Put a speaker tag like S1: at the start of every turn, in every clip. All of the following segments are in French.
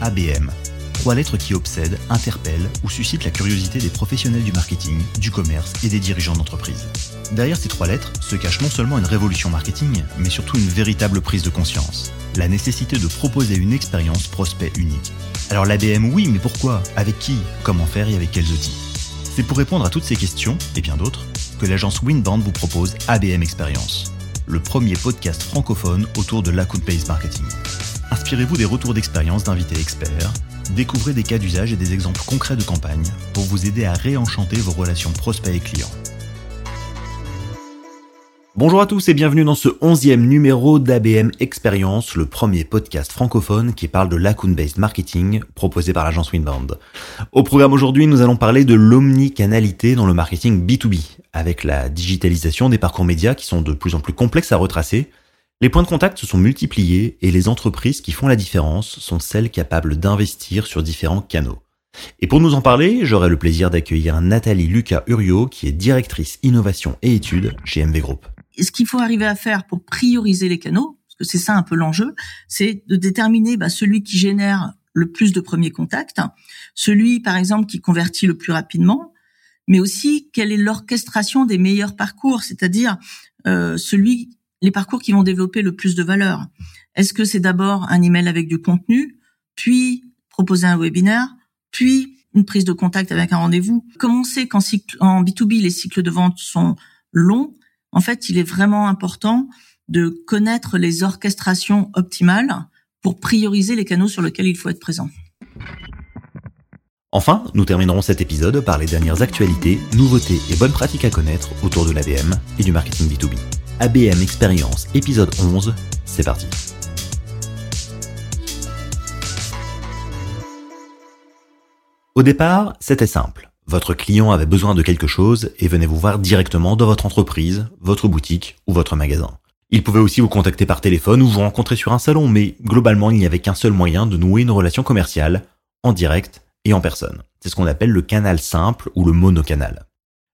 S1: ABM. Trois lettres qui obsèdent, interpellent ou suscitent la curiosité des professionnels du marketing, du commerce et des dirigeants d'entreprise. Derrière ces trois lettres se cache non seulement une révolution marketing, mais surtout une véritable prise de conscience. La nécessité de proposer une expérience prospect unique. Alors l'ABM oui, mais pourquoi? Avec qui? Comment faire et avec quels outils? C'est pour répondre à toutes ces questions, et bien d'autres, que l'agence Winband vous propose ABM Experience, le premier podcast francophone autour de l'account-based marketing. Inspirez-vous des retours d'expérience d'invités experts, découvrez des cas d'usage et des exemples concrets de campagne pour vous aider à réenchanter vos relations prospects et clients. Bonjour à tous et bienvenue dans ce onzième numéro d'ABM Experience, le premier podcast francophone qui parle de l'account-based marketing proposé par l'agence Winband. Au programme aujourd'hui, nous allons parler de l'omnicanalité dans le marketing B2B, avec la digitalisation des parcours médias qui sont de plus en plus complexes à retracer. Les points de contact se sont multipliés et les entreprises qui font la différence sont celles capables d'investir sur différents canaux. Et pour nous en parler, j'aurai le plaisir d'accueillir Nathalie Lucas Uriot, qui est directrice innovation et études chez MV Group
S2: ce qu'il faut arriver à faire pour prioriser les canaux, parce que c'est ça un peu l'enjeu, c'est de déterminer bah, celui qui génère le plus de premiers contacts, celui par exemple qui convertit le plus rapidement, mais aussi quelle est l'orchestration des meilleurs parcours, c'est-à-dire euh, celui les parcours qui vont développer le plus de valeur. Est-ce que c'est d'abord un email avec du contenu, puis proposer un webinaire, puis une prise de contact avec un rendez-vous? Comme on sait qu'en en B2B, les cycles de vente sont longs, en fait, il est vraiment important de connaître les orchestrations optimales pour prioriser les canaux sur lesquels il faut être présent.
S1: Enfin, nous terminerons cet épisode par les dernières actualités, nouveautés et bonnes pratiques à connaître autour de l'ABM et du marketing B2B. ABM Expérience épisode 11, c'est parti. Au départ, c'était simple. Votre client avait besoin de quelque chose et venait vous voir directement dans votre entreprise, votre boutique ou votre magasin. Il pouvait aussi vous contacter par téléphone ou vous rencontrer sur un salon, mais globalement il n'y avait qu'un seul moyen de nouer une relation commerciale, en direct et en personne. C'est ce qu'on appelle le canal simple ou le monocanal.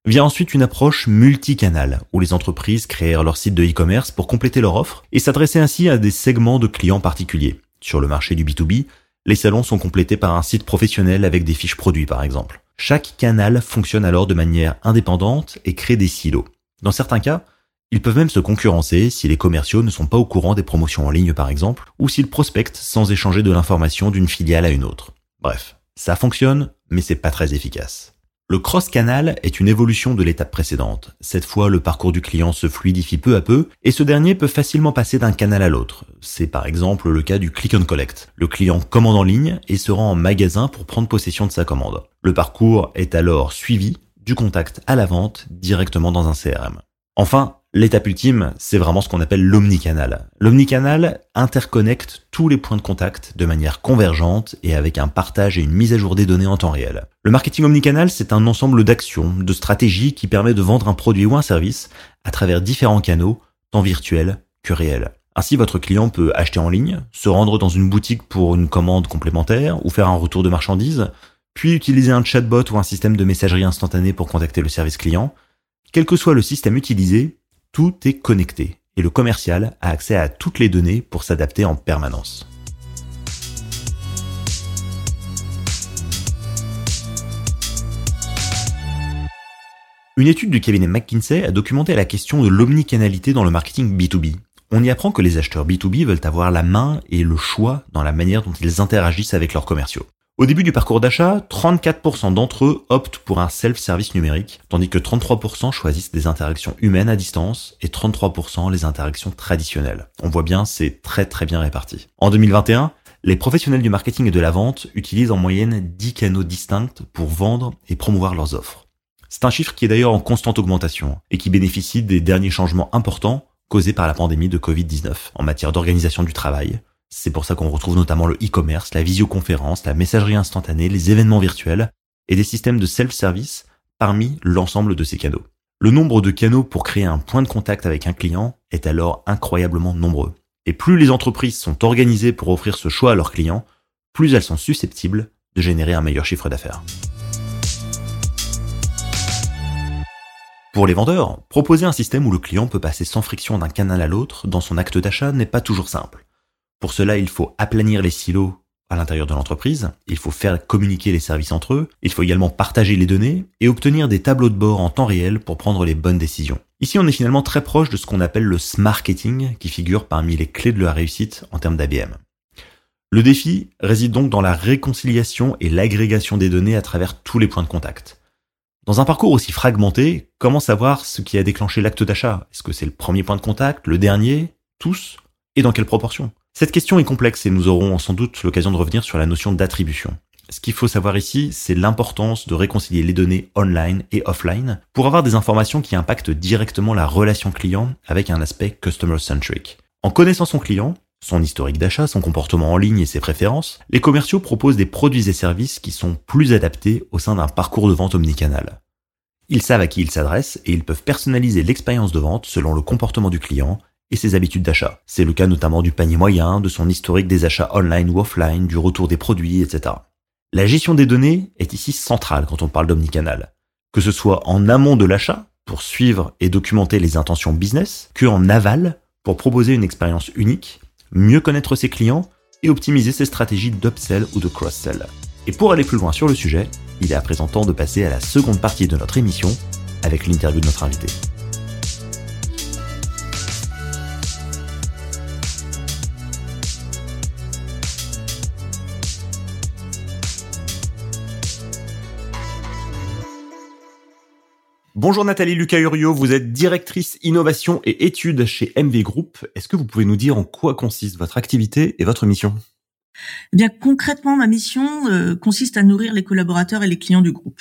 S1: Vient ensuite une approche multicanal, où les entreprises créèrent leur site de e-commerce pour compléter leur offre et s'adresser ainsi à des segments de clients particuliers. Sur le marché du B2B, les salons sont complétés par un site professionnel avec des fiches produits par exemple. Chaque canal fonctionne alors de manière indépendante et crée des silos. Dans certains cas, ils peuvent même se concurrencer si les commerciaux ne sont pas au courant des promotions en ligne par exemple, ou s'ils prospectent sans échanger de l'information d'une filiale à une autre. Bref, ça fonctionne, mais c'est pas très efficace. Le cross-canal est une évolution de l'étape précédente. Cette fois, le parcours du client se fluidifie peu à peu et ce dernier peut facilement passer d'un canal à l'autre. C'est par exemple le cas du click and collect. Le client commande en ligne et se rend en magasin pour prendre possession de sa commande. Le parcours est alors suivi du contact à la vente directement dans un CRM. Enfin, L'étape ultime, c'est vraiment ce qu'on appelle l'omnicanal. L'omnicanal interconnecte tous les points de contact de manière convergente et avec un partage et une mise à jour des données en temps réel. Le marketing omnicanal, c'est un ensemble d'actions, de stratégies qui permet de vendre un produit ou un service à travers différents canaux, tant virtuels que réels. Ainsi, votre client peut acheter en ligne, se rendre dans une boutique pour une commande complémentaire ou faire un retour de marchandises, puis utiliser un chatbot ou un système de messagerie instantanée pour contacter le service client. Quel que soit le système utilisé, tout est connecté et le commercial a accès à toutes les données pour s'adapter en permanence. Une étude du cabinet McKinsey a documenté la question de l'omnicanalité dans le marketing B2B. On y apprend que les acheteurs B2B veulent avoir la main et le choix dans la manière dont ils interagissent avec leurs commerciaux. Au début du parcours d'achat, 34% d'entre eux optent pour un self-service numérique, tandis que 33% choisissent des interactions humaines à distance et 33% les interactions traditionnelles. On voit bien, c'est très très bien réparti. En 2021, les professionnels du marketing et de la vente utilisent en moyenne 10 canaux distincts pour vendre et promouvoir leurs offres. C'est un chiffre qui est d'ailleurs en constante augmentation et qui bénéficie des derniers changements importants causés par la pandémie de Covid-19 en matière d'organisation du travail, c'est pour ça qu'on retrouve notamment le e-commerce, la visioconférence, la messagerie instantanée, les événements virtuels et des systèmes de self-service parmi l'ensemble de ces canaux. Le nombre de canaux pour créer un point de contact avec un client est alors incroyablement nombreux. Et plus les entreprises sont organisées pour offrir ce choix à leurs clients, plus elles sont susceptibles de générer un meilleur chiffre d'affaires. Pour les vendeurs, proposer un système où le client peut passer sans friction d'un canal à l'autre dans son acte d'achat n'est pas toujours simple. Pour cela, il faut aplanir les silos à l'intérieur de l'entreprise, il faut faire communiquer les services entre eux, il faut également partager les données et obtenir des tableaux de bord en temps réel pour prendre les bonnes décisions. Ici, on est finalement très proche de ce qu'on appelle le smarketing qui figure parmi les clés de la réussite en termes d'ABM. Le défi réside donc dans la réconciliation et l'agrégation des données à travers tous les points de contact. Dans un parcours aussi fragmenté, comment savoir ce qui a déclenché l'acte d'achat? Est-ce que c'est le premier point de contact, le dernier, tous? Et dans quelle proportion? Cette question est complexe et nous aurons sans doute l'occasion de revenir sur la notion d'attribution. Ce qu'il faut savoir ici, c'est l'importance de réconcilier les données online et offline pour avoir des informations qui impactent directement la relation client avec un aspect customer-centric. En connaissant son client, son historique d'achat, son comportement en ligne et ses préférences, les commerciaux proposent des produits et services qui sont plus adaptés au sein d'un parcours de vente omnicanal. Ils savent à qui ils s'adressent et ils peuvent personnaliser l'expérience de vente selon le comportement du client et ses habitudes d'achat. C'est le cas notamment du panier moyen, de son historique des achats online ou offline, du retour des produits, etc. La gestion des données est ici centrale quand on parle d'omnicanal. Que ce soit en amont de l'achat, pour suivre et documenter les intentions business, que en aval, pour proposer une expérience unique mieux connaître ses clients et optimiser ses stratégies d'upsell ou de cross-sell. Et pour aller plus loin sur le sujet, il est à présent temps de passer à la seconde partie de notre émission avec l'interview de notre invité. Bonjour Nathalie Lucas Urio, vous êtes directrice innovation et études chez MV Group. Est-ce que vous pouvez nous dire en quoi consiste votre activité et votre mission?
S2: Eh bien concrètement, ma mission euh, consiste à nourrir les collaborateurs et les clients du groupe,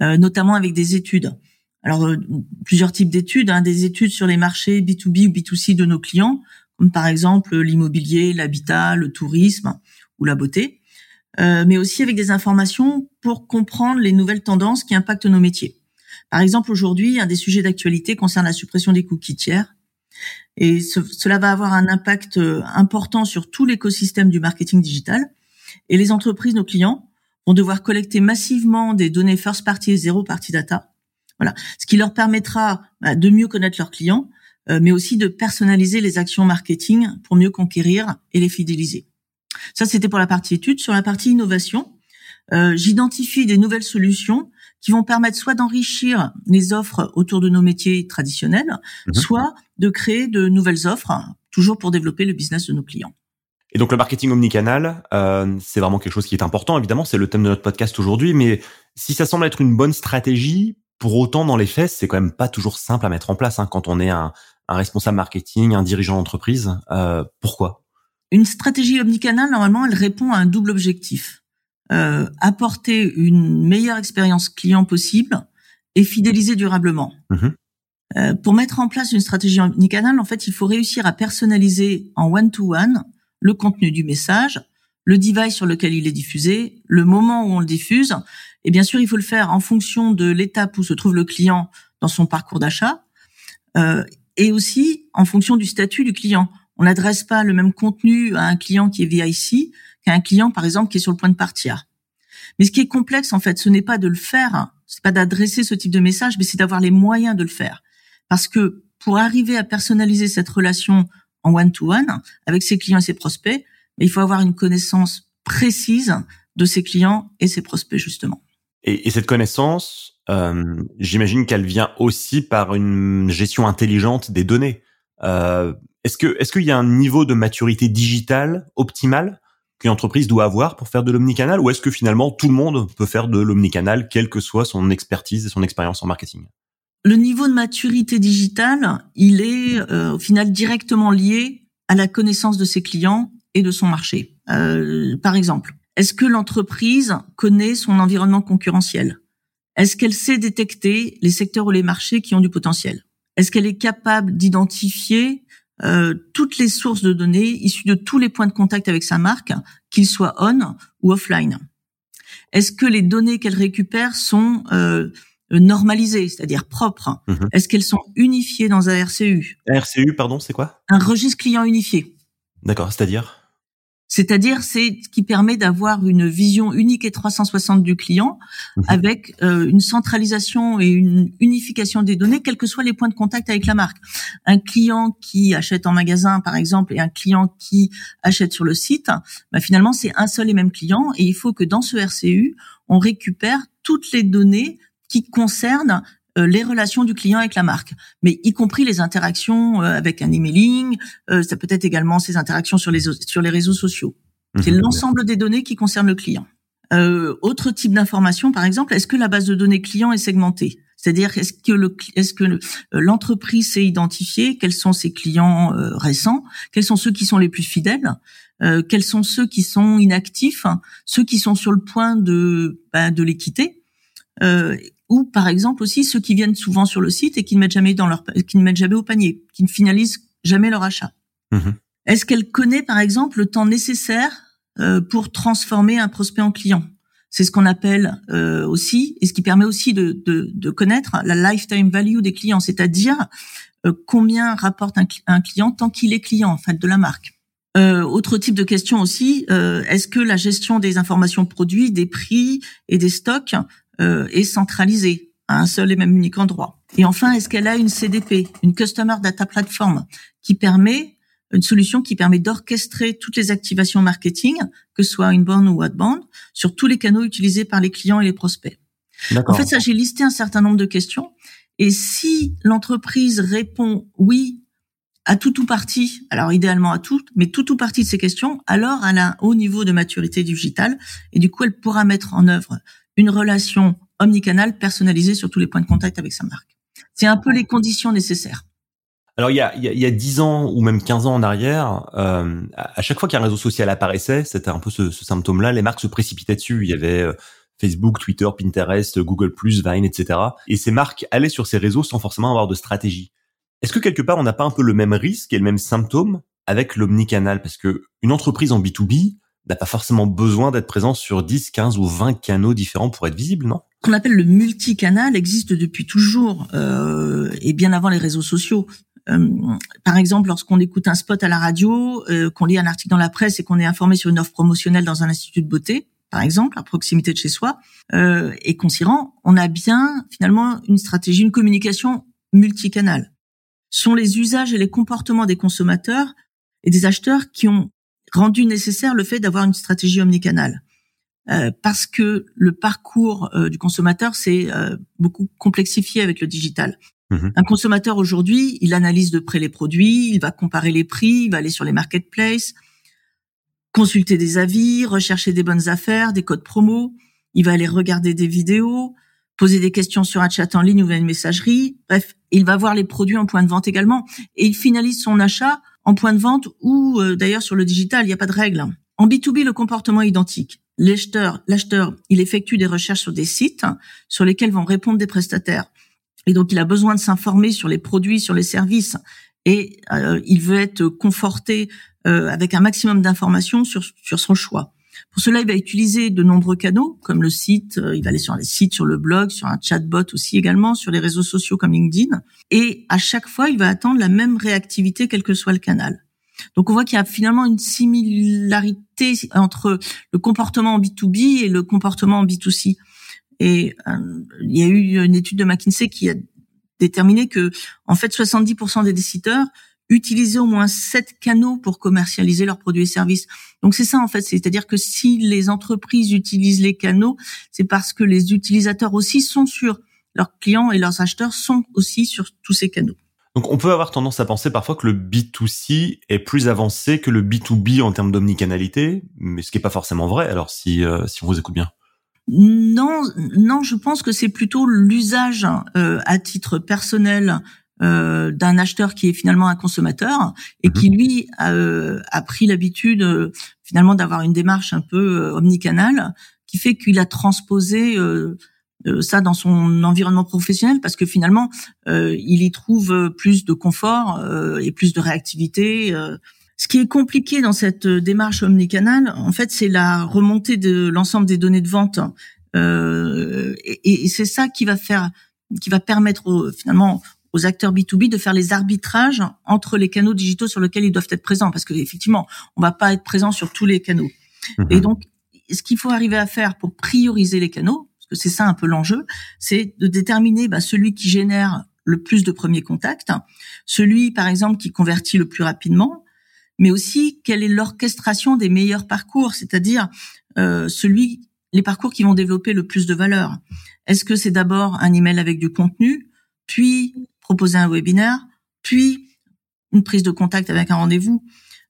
S2: euh, notamment avec des études. Alors euh, plusieurs types d'études, hein, des études sur les marchés B2B ou B2C de nos clients, comme par exemple l'immobilier, l'habitat, le tourisme ou la beauté, mais aussi avec des informations pour comprendre les nouvelles tendances qui impactent nos métiers. Par exemple, aujourd'hui, un des sujets d'actualité concerne la suppression des cookies tiers. Et cela va avoir un impact euh, important sur tout l'écosystème du marketing digital. Et les entreprises, nos clients, vont devoir collecter massivement des données first party et zero party data. Voilà, ce qui leur permettra bah, de mieux connaître leurs clients, euh, mais aussi de personnaliser les actions marketing pour mieux conquérir et les fidéliser. Ça, c'était pour la partie études. Sur la partie innovation, euh, j'identifie des nouvelles solutions qui vont permettre soit d'enrichir les offres autour de nos métiers traditionnels, mhm. soit de créer de nouvelles offres, toujours pour développer le business de nos clients.
S1: Et donc le marketing omnicanal, euh, c'est vraiment quelque chose qui est important, évidemment, c'est le thème de notre podcast aujourd'hui, mais si ça semble être une bonne stratégie, pour autant dans les faits, c'est quand même pas toujours simple à mettre en place hein, quand on est un, responsable marketing, un dirigeant d'entreprise. Euh, pourquoi?
S2: Une stratégie omnicanal, normalement, elle répond à un double objectif. Euh, apporter une meilleure expérience client possible et fidéliser durablement. Mhm. Euh, pour mettre en place une stratégie omnicanal, en fait, il faut réussir à personnaliser en one-to-one le contenu du message, le device sur lequel il est diffusé, le moment où on le diffuse. Et bien sûr, il faut le faire en fonction de l'étape où se trouve le client dans son parcours d'achat euh, et aussi en fonction du statut du client. On n'adresse pas le même contenu à un client qui est VIC un client, par exemple, qui est sur le point de partir. Mais ce qui est complexe, en fait, ce n'est pas de le faire, c'est pas d'adresser ce type de message, mais c'est d'avoir les moyens de le faire. Parce que pour arriver à personnaliser cette relation en one-to-one avec ses clients et ses prospects, il faut avoir une connaissance précise de ses clients et ses prospects, justement.
S1: Et, cette connaissance, euh, j'imagine qu'elle vient aussi par une gestion intelligente des données. Euh, est-ce est-ce qu'il y a un niveau de maturité digitale optimal qu'une entreprise doit avoir pour faire de l'omnicanal ou est-ce que finalement tout le monde peut faire de l'omnicanal quelle que soit son expertise et son expérience en marketing?
S2: Le niveau de maturité digitale, il est euh, au final directement lié à la connaissance de ses clients et de son marché. Euh, par exemple, est-ce que l'entreprise connaît son environnement concurrentiel? Est-ce qu'elle sait détecter les secteurs ou les marchés qui ont du potentiel? Est-ce qu'elle est capable d'identifier euh, toutes les sources de données issues de tous les points de contact avec sa marque, qu'ils soient on ou offline. Est-ce que les données qu'elle récupère sont euh, normalisées, c'est-à-dire propres? Mhm. Est-ce qu'elles sont unifiées dans un RCU
S1: Un RCU, pardon, c'est quoi?
S2: Un registre client unifié.
S1: D'accord, c'est-à-dire?
S2: C'est-à-dire, c'est ce qui permet d'avoir une vision unique et 360 du client, mhm. avec euh, une centralisation et une unification des données, quels que soient les points de contact avec la marque. Un client qui achète en magasin, par exemple, et un client qui achète sur le site, bah, finalement, c'est un seul et même client, et il faut que dans ce RCU, on récupère toutes les données qui concernent les relations du client avec la marque, mais y compris les interactions euh, avec un emailing, euh, ça peut être également ses interactions sur les sur les réseaux sociaux. C'est mhm. l'ensemble des données qui concernent le client. autre type d'information, par exemple, est-ce que la base de données client est segmentée? C'est-à-dire est-ce que le est-ce que l'entreprise s'est identifiée? Quels sont ses clients récents? Quels sont ceux qui sont les plus fidèles? Quels sont ceux qui sont inactifs? Ceux qui sont sur le point de bah, de les quitter? Ou par exemple aussi ceux qui viennent souvent sur le site et qui ne mettent jamais dans leur qui ne mettent jamais au panier, qui ne finalisent jamais leur achat. Mhm. Est-ce qu'elle connaît par exemple le temps nécessaire euh, pour transformer un prospect en client? C'est ce qu'on appelle euh, aussi et ce qui permet aussi de, de, de connaître la lifetime value des clients, c'est-à-dire euh, combien rapporte un, un client tant qu'il est client en fait de la marque. Euh, autre type de question aussi, euh, est-ce que la gestion des informations produits, des prix et des stocks euh, est centralisée à un seul et même unique endroit. Et enfin, est-ce qu'elle a une CDP, une Customer Data Platform, qui permet une solution qui permet d'orchestrer toutes les activations marketing, que ce soit inbound ou outbound, sur tous les canaux utilisés par les clients et les prospects? En fait, ça, j'ai listé un certain nombre de questions. Et si l'entreprise répond oui à tout ou partie, alors idéalement à tout, mais tout ou partie de ces questions, alors elle a un haut niveau de maturité digitale et du coup, elle pourra mettre en œuvre une relation omnicanale personnalisée sur tous les points de contact avec sa marque. C'est un peu les conditions nécessaires.
S1: Alors il y a, il y a 10 ans ou même 15 ans en arrière, euh, à chaque fois qu'un réseau social apparaissait, c'était un peu ce, ce symptôme-là, les marques se précipitaient dessus. Il y avait euh, Facebook, Twitter, Pinterest, Google+, Vine, etc. Et ces marques allaient sur ces réseaux sans forcément avoir de stratégie. Est-ce que quelque part on n'a pas un peu le même risque et le même symptôme avec l'omnicanal? Parce que une entreprise en B2B, n'a pas forcément besoin d'être présent sur 10, 15 ou 20 canaux différents pour être visible, non?
S2: Qu'on appelle le multicanal existe depuis toujours euh, et bien avant les réseaux sociaux. Euh, par exemple, lorsqu'on écoute un spot à la radio, euh, qu'on lit un article dans la presse et qu'on est informé sur une offre promotionnelle dans un institut de beauté, par exemple, à proximité de chez soi, euh, et qu'on s'y rend, on a bien finalement une stratégie, une communication multicanal. Ce sont les usages et les comportements des consommateurs et des acheteurs qui ont rendu nécessaire le fait d'avoir une stratégie omnicanale. Euh, parce que le parcours euh, du consommateur s'est euh, beaucoup complexifié avec le digital. Mhm. Un consommateur aujourd'hui, il analyse de près les produits, il va comparer les prix, il va aller sur les marketplaces, consulter des avis, rechercher des bonnes affaires, des codes promo, il va aller regarder des vidéos, poser des questions sur un chat en ligne ou une messagerie. Bref, il va voir les produits en point de vente également et il finalise son achat en point de vente ou euh, d'ailleurs sur le digital, il n'y a pas de règle. En B2B, le comportement est identique. L'acheteur, il effectue des recherches sur des sites sur lesquels vont répondre des prestataires. Et donc, il a besoin de s'informer sur les produits, sur les services, et euh, il veut être conforté euh, avec un maximum d'informations sur, sur son choix. Pour cela, il va utiliser de nombreux canaux, comme le site, euh, il va aller sur les sites, sur le blog, sur un chatbot aussi également, sur les réseaux sociaux comme LinkedIn. Et à chaque fois, il va attendre la même réactivité, quel que soit le canal. Donc on voit qu'il y a finalement une similarité entre le comportement en B2B et le comportement en B2C. Et euh, il y a eu une étude de McKinsey qui a déterminé que en fait 70% des décideurs utiliser au moins sept canaux pour commercialiser leurs produits et services. Donc c'est ça en fait, c'est-à-dire que si les entreprises utilisent les canaux, c'est parce que les utilisateurs aussi sont sur leurs clients et leurs acheteurs sont aussi sur tous ces canaux.
S1: Donc on peut avoir tendance à penser parfois que le B2C est plus avancé que le B2B en termes d'omnicanalité, mais ce qui n'est pas forcément vrai. Alors si euh, si on vous écoute bien.
S2: Non, non, je pense que c'est plutôt l'usage euh, à titre personnel euh, d'un acheteur qui est finalement un consommateur et mhm. qui lui a, euh, a pris l'habitude euh, finalement d'avoir une démarche un peu omnicanale qui fait qu'il a transposé ça dans son environnement professionnel parce que finalement il y trouve plus de confort et plus de réactivité. Ce qui est compliqué dans cette démarche omnicanale, en fait, c'est la remontée de l'ensemble des données de vente. et, et c'est ça qui va faire, qui va permettre finalement aux acteurs B2B de faire les arbitrages entre les canaux digitaux sur lesquels ils doivent être présents, parce que effectivement, on va pas être présent sur tous les canaux. Mhm. Et donc, ce qu'il faut arriver à faire pour prioriser les canaux, parce que c'est ça un peu l'enjeu, c'est de déterminer bah, celui qui génère le plus de premiers contacts, celui par exemple qui convertit le plus rapidement, mais aussi quelle est l'orchestration des meilleurs parcours, c'est-à-dire euh, celui les parcours qui vont développer le plus de valeur. Est-ce que c'est d'abord un email avec du contenu, puis proposer un webinaire, puis une prise de contact avec un rendez-vous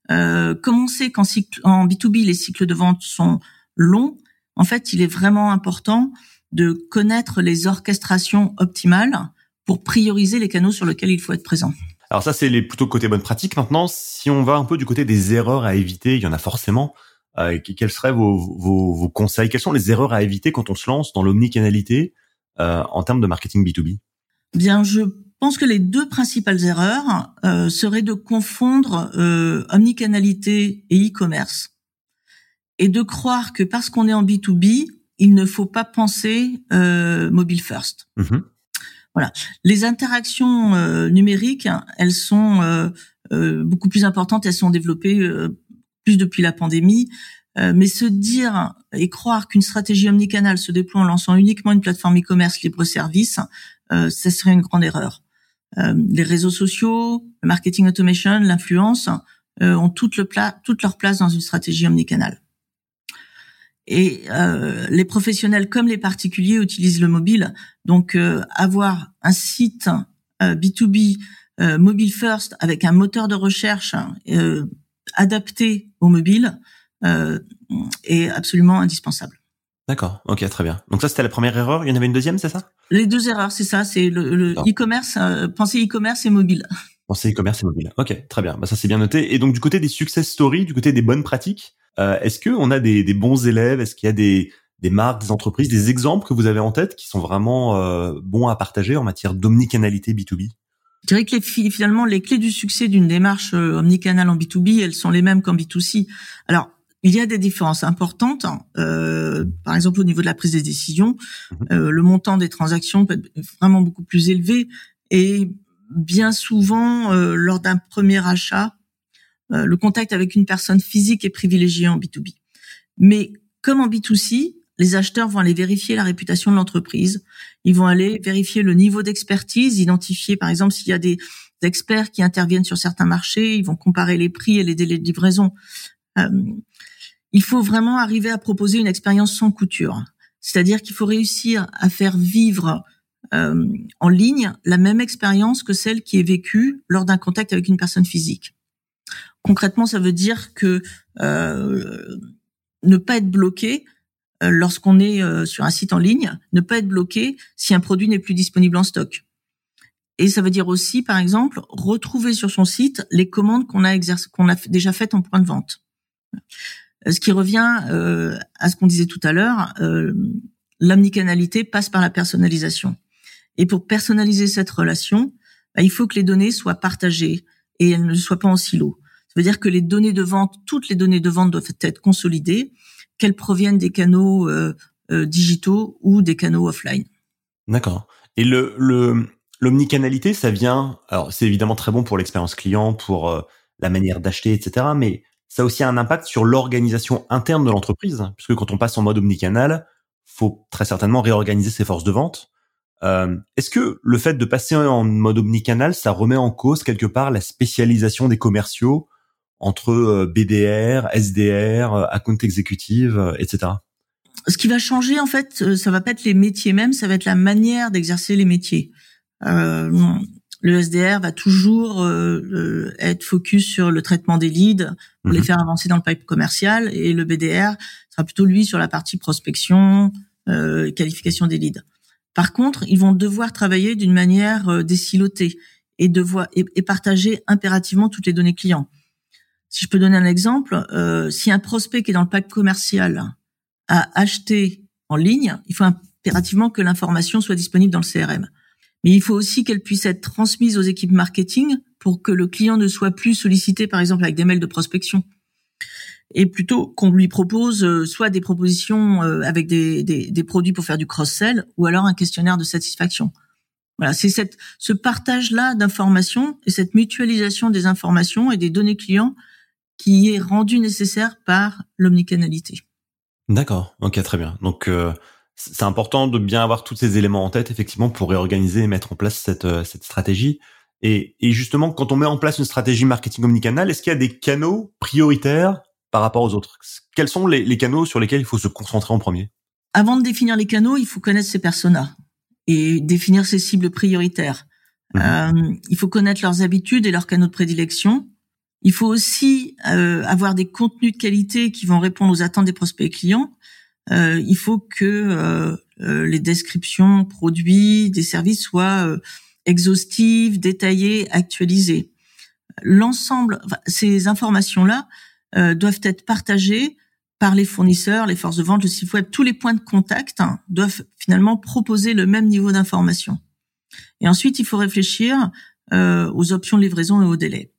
S2: euh, Comme on sait qu'en en B2B, les cycles de vente sont longs, en fait, il est vraiment important de connaître les orchestrations optimales pour prioriser les canaux sur lesquels il faut être présent.
S3: Alors ça, c'est les plutôt côté bonne pratique. Maintenant, si on va un peu du côté des erreurs à éviter, il y en a forcément. Euh, quels seraient vos, vos, vos, conseils? Quelles sont les erreurs à éviter quand on se lance dans l'omnicanalité euh, en termes de marketing B2B
S2: Bien, je pense que les deux principales erreurs euh, seraient de confondre euh, omnicanalité et e-commerce et de croire que parce qu'on est en B2B, il ne faut pas penser euh, mobile first. Mm-hmm. Voilà. Les interactions euh, numériques, elles sont euh, beaucoup plus importantes, elles sont développées plus depuis la pandémie. Euh, mais se dire et croire qu'une stratégie omnicanale se déploie en lançant uniquement une plateforme e-commerce libre-service, euh, ça serait une grande erreur. Euh, les réseaux sociaux, le marketing automation, l'influence euh, ont toute, le toute leur place dans une stratégie omnicanale. Et euh, les professionnels comme les particuliers utilisent le mobile. Donc avoir un site B2B mobile first avec un moteur de recherche adapté au mobile est absolument indispensable.
S3: D'accord, ok, très bien. Donc ça, c'était la première erreur. Il y en avait une deuxième, c'est ça?
S2: Les deux erreurs, c'est ça. C'est le e-commerce, euh, penser e-commerce et mobile.
S3: Penser e-commerce et mobile. Ok, très bien. Bah, ça, c'est bien noté. Et donc, du côté des success stories, du côté des bonnes pratiques, euh, est-ce que on a des, des bons élèves? Est-ce qu'il y a des, des marques, des entreprises, des exemples que vous avez en tête qui sont vraiment euh, bons à partager en matière d'omnicanalité B2B
S2: je dirais que les, finalement, les clés du succès d'une démarche euh, omnicanal en B2B, elles sont les mêmes qu'en B2C. Alors, il y a des différences importantes. Euh, par exemple, au niveau de la prise des décisions, mhm. euh, le montant des transactions peut être vraiment beaucoup plus élevé et bien souvent, euh, lors d'un premier achat, euh, le contact avec une personne physique est privilégié en B2B. Mais comme en B2C, les acheteurs vont aller vérifier la réputation de l'entreprise. Ils vont aller vérifier le niveau d'expertise, identifier par exemple s'il y a des experts qui interviennent sur certains marchés. Ils vont comparer les prix et les délais de livraison. Euh, il faut vraiment arriver à proposer une expérience sans couture. C'est-à-dire qu'il faut réussir à faire vivre euh, en ligne la même expérience que celle qui est vécue lors d'un contact avec une personne physique. Concrètement, ça veut dire que euh, ne pas être bloqué euh, lorsqu'on est sur un site en ligne, ne pas être bloqué si un produit n'est plus disponible en stock. Et ça veut dire aussi, par exemple, retrouver sur son site les commandes qu'on a déjà faites en point de vente. Euh, ce qui revient à ce qu'on disait tout à l'heure, l'omnicanalité passe par la personnalisation. Et pour personnaliser cette relation, bah, il faut que les données soient partagées et elles ne soient pas en silo. Ça veut dire que les données de vente, toutes les données de vente doivent être consolidées qu'elles proviennent des canaux euh, euh, digitaux ou des canaux offline.
S3: D'accord. Et le, le l'omnicanalité, ça vient. Alors, c'est évidemment très bon pour l'expérience client, pour euh, la manière d'acheter, etc. Mais ça a aussi un impact sur l'organisation interne de l'entreprise, puisque quand on passe en mode omnicanal, faut très certainement réorganiser ses forces de vente. Euh, Est-ce que le fait de passer en mode omnicanal, ça remet en cause quelque part la spécialisation des commerciaux entre euh, BDR, SDR, euh, account exécutive, euh, etc.
S2: Ce qui va changer, en fait, ça va pas être les métiers même, ça va être la manière d'exercer les métiers. Euh, le SDR va toujours euh, être focus sur le traitement des leads pour les mhm. faire avancer dans le pipe commercial et le BDR sera plutôt lui sur la partie prospection, euh, qualification des leads. Par contre, ils vont devoir travailler d'une manière euh, décilotée et, devoir, et, et partager impérativement toutes les données clients. Si je peux donner un exemple, euh, si un prospect qui est dans le pack commercial a acheté en ligne, il faut impérativement que l'information soit disponible dans le CRM. Mais il faut aussi qu'elle puisse être transmise aux équipes marketing pour que le client ne soit plus sollicité, par exemple, avec des mails de prospection. Et plutôt qu'on lui propose euh, soit des propositions euh, avec des, des, des, produits pour faire du cross-sell, ou alors un questionnaire de satisfaction. Voilà, c'est cette, ce partage-là d'informations et cette mutualisation des informations et des données clients qui est rendu nécessaire par l'omnicanalité.
S1: D'accord, ok, très bien. Donc euh, c'est important de bien avoir tous ces éléments en tête, effectivement, pour réorganiser et mettre en place cette, euh, cette stratégie. Et, et justement, quand on met en place une stratégie marketing omnicanal, est-ce qu'il y a des canaux prioritaires par rapport aux autres? Quels sont les, les canaux sur lesquels il faut se concentrer en premier?
S2: Avant de définir les canaux, il faut connaître ses personas et définir ses cibles prioritaires. Mmh. Euh, il faut connaître leurs habitudes et leurs canaux de prédilection. Il faut aussi euh, avoir des contenus de qualité qui vont répondre aux attentes des prospects et clients. Euh, il faut que euh, euh, les descriptions produits des services soient exhaustives, détaillées, actualisées. L'ensemble, ces informations-là doivent être partagées par les fournisseurs, les forces de vente, le site web, tous les points de contact hein, doivent finalement proposer le même niveau d'information. Et ensuite, il faut réfléchir aux options de livraison et aux délais.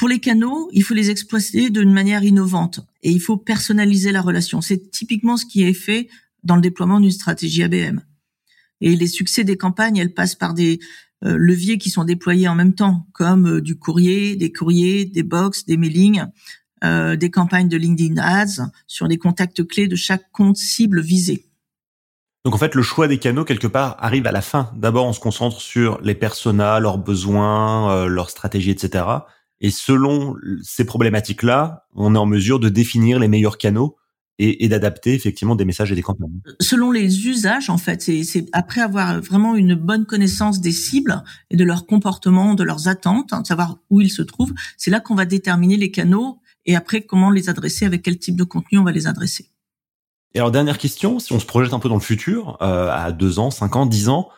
S2: Pour les canaux, il faut les exploiter d'une manière innovante et il faut personnaliser la relation. C'est typiquement ce qui est fait dans le déploiement d'une stratégie ABM. Et les succès des campagnes, elles passent par des euh, leviers qui sont déployés en même temps, comme euh, du courrier, des courriers, des box, des mailings, euh, des campagnes de LinkedIn Ads sur les contacts clés de chaque compte cible visé.
S1: Donc en fait, le choix des canaux quelque part arrive à la fin. D'abord, on se concentre sur les personas, leurs besoins, leurs stratégies, etc. Et selon ces problématiques-là, on est en mesure de définir les meilleurs canaux et, d'adapter effectivement des messages et des campagnes.
S2: Selon les usages, en fait, c'est après avoir vraiment une bonne connaissance des cibles et de leur comportement, de leurs attentes, hein, de savoir où ils se trouvent, c'est là qu'on va déterminer les canaux et après comment les adresser, avec quel type de contenu on va les adresser.
S1: Et alors dernière question, si on se projette un peu dans le futur, euh, à deux ans, cinq ans, dix ans,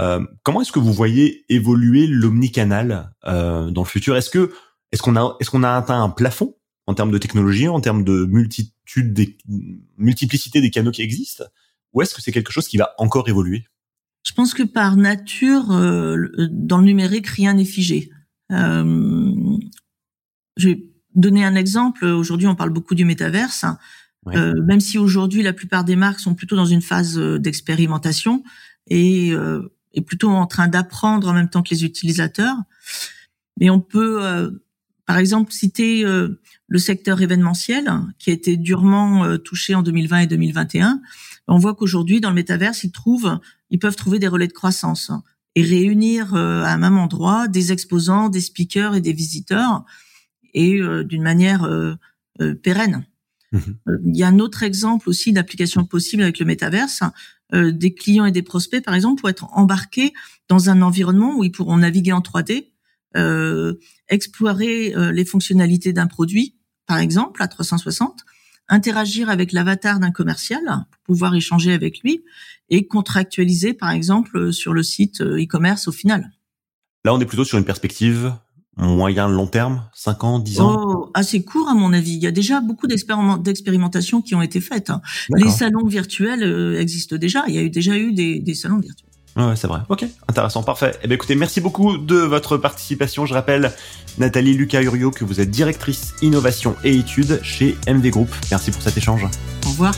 S1: euh, comment est-ce que vous voyez évoluer l'omnicanal euh, dans le futur? Est-ce que est-ce qu'on a, est-ce qu'on a atteint un plafond en termes de technologie, en termes de multitude des, multiplicité des canaux qui existent, ou est-ce que c'est quelque chose qui va encore évoluer?
S2: Je pense que par nature, euh, dans le numérique, rien n'est figé. Euh, je vais donner un exemple. Aujourd'hui, on parle beaucoup du métaverse. Euh, même si aujourd'hui, la plupart des marques sont plutôt dans une phase euh, d'expérimentation et, euh, et plutôt en train d'apprendre en même temps que les utilisateurs. Mais on peut par exemple, citer euh, le secteur événementiel qui a été durement euh, touché en 2020 et 2021. On voit qu'aujourd'hui, dans le métaverse, ils trouvent, ils peuvent trouver des relais de croissance et réunir euh, à un même endroit des exposants, des speakers et des visiteurs et d'une manière pérenne. Mmh il y a un autre exemple aussi d'application possible avec le métaverse. des clients et des prospects, par exemple, pour être embarqués dans un environnement où ils pourront naviguer en 3D, euh, explorer euh, les fonctionnalités d'un produit, par exemple, à 360, interagir avec l'avatar d'un commercial pour pouvoir échanger avec lui et contractualiser, par exemple, sur le site euh, e-commerce au final.
S1: Là, on est plutôt sur une perspective moyen long terme, 5 ans, 10 ans?
S2: Oh, Assez court à mon avis. Il y a déjà beaucoup d'expérimentations qui ont été faites. Les salons virtuels existent déjà. Il y a eu déjà eu des, des salons virtuels.
S1: Ouais, c'est vrai. Ok, intéressant, parfait. Eh bien, écoutez, merci beaucoup de votre participation. Je rappelle, Nathalie Lucas Urio, que vous êtes directrice innovation et études chez MV Group. Merci pour cet échange.
S2: Au revoir.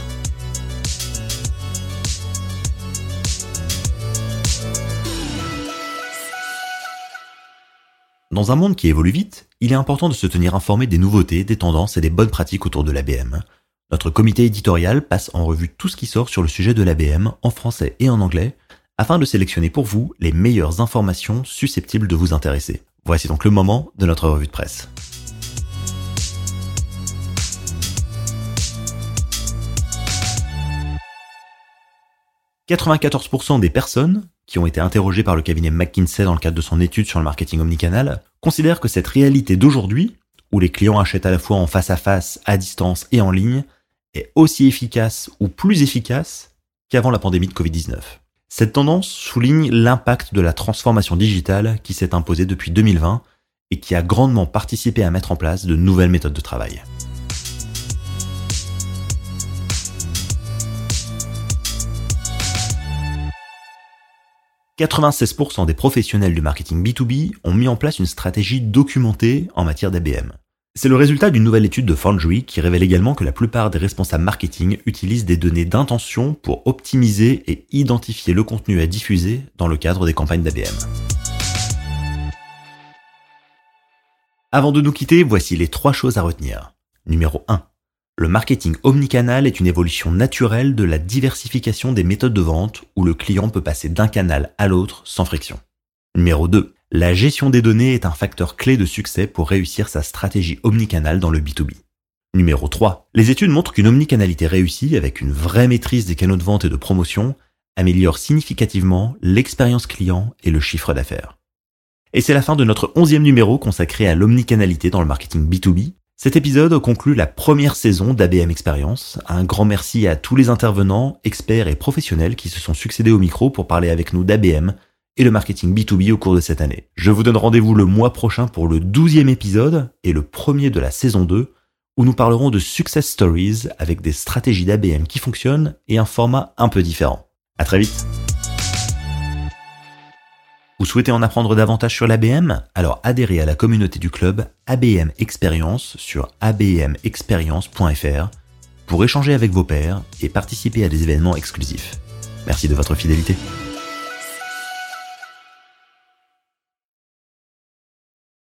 S1: Dans un monde qui évolue vite, il est important de se tenir informé des nouveautés, des tendances et des bonnes pratiques autour de l'ABM. Notre comité éditorial passe en revue tout ce qui sort sur le sujet de l'ABM en français et en anglais afin de sélectionner pour vous les meilleures informations susceptibles de vous intéresser. Voici donc le moment de notre revue de presse. « 94% des personnes qui ont été interrogées par le cabinet McKinsey dans le cadre de son étude sur le marketing omnicanal considèrent que cette réalité d'aujourd'hui, où les clients achètent à la fois en face à face, à distance et en ligne, est aussi efficace ou plus efficace qu'avant la pandémie de Covid-19. Cette tendance souligne l'impact de la transformation digitale qui s'est imposée depuis 2020 et qui a grandement participé à mettre en place de nouvelles méthodes de travail. « 96% des professionnels du marketing B2B ont mis en place une stratégie documentée en matière d'ABM. C'est le résultat d'une nouvelle étude de Foundry qui révèle également que la plupart des responsables marketing utilisent des données d'intention pour optimiser et identifier le contenu à diffuser dans le cadre des campagnes d'ABM. Avant de nous quitter, voici les trois choses à retenir. Numéro 1. Le marketing omnicanal est une évolution naturelle de la diversification des méthodes de vente où le client peut passer d'un canal à l'autre sans friction. Numéro 2. La gestion des données est un facteur clé de succès pour réussir sa stratégie omnicanal dans le B2B. Numéro 3. Les études montrent qu'une omnicanalité réussie, avec une vraie maîtrise des canaux de vente et de promotion, améliore significativement l'expérience client et le chiffre d'affaires. Et c'est la fin de notre onzième numéro consacré à l'omnicanalité dans le marketing B2B. Cet épisode conclut la première saison d'ABM Experience. Un grand merci à tous les intervenants, experts et professionnels qui se sont succédés au micro pour parler avec nous d'ABM et le marketing B2B au cours de cette année. Je vous donne rendez-vous le mois prochain pour le douzième épisode et le premier de la saison 2 où nous parlerons de success stories avec des stratégies d'ABM qui fonctionnent et un format un peu différent. À très vite. Vous souhaitez en apprendre davantage sur l'ABM Alors adhérez à la communauté du club ABM Experience sur abmexperience.fr pour échanger avec vos pairs et participer à des événements exclusifs. Merci de votre fidélité.